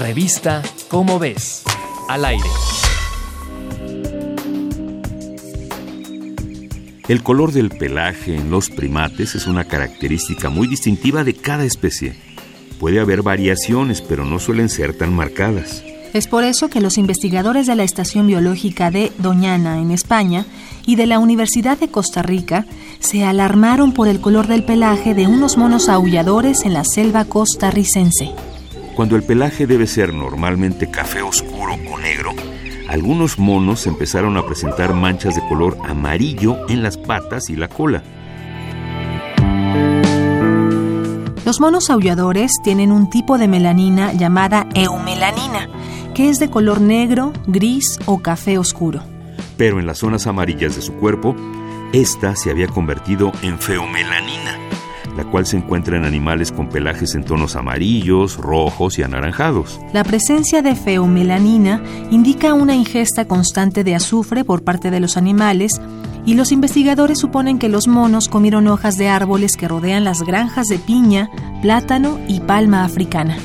Revista Cómo ves. Al aire. El color del pelaje en los primates es una característica muy distintiva de cada especie. Puede haber variaciones, pero no suelen ser tan marcadas. Es por eso que los investigadores de la Estación Biológica de Doñana, en España, y de la Universidad de Costa Rica se alarmaron por el color del pelaje de unos monos aulladores en la selva costarricense. Cuando el pelaje debe ser normalmente café oscuro o negro, algunos monos empezaron a presentar manchas de color amarillo en las patas y la cola. Los monos aulladores tienen un tipo de melanina llamada eumelanina, que es de color negro, gris o café oscuro. Pero en las zonas amarillas de su cuerpo, esta se había convertido en feomelanina, la cual se encuentra en animales con pelajes en tonos amarillos, rojos y anaranjados. La presencia de feomelanina indica una ingesta constante de azufre por parte de los animales y los investigadores suponen que los monos comieron hojas de árboles que rodean las granjas de piña, plátano y palma africana.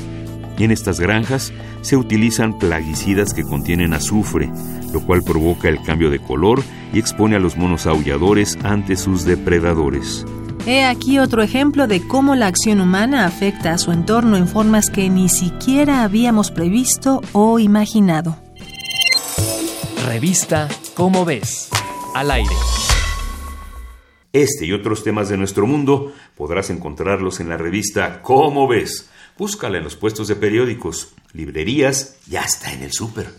Y en estas granjas se utilizan plaguicidas que contienen azufre, lo cual provoca el cambio de color y expone a los monos aulladores ante sus depredadores. He aquí otro ejemplo de cómo la acción humana afecta a su entorno en formas que ni siquiera habíamos previsto o imaginado. Revista Cómo ves. Al aire. Este y otros temas de nuestro mundo podrás encontrarlos en la revista Cómo ves. Búscala en los puestos de periódicos, librerías y hasta en el súper.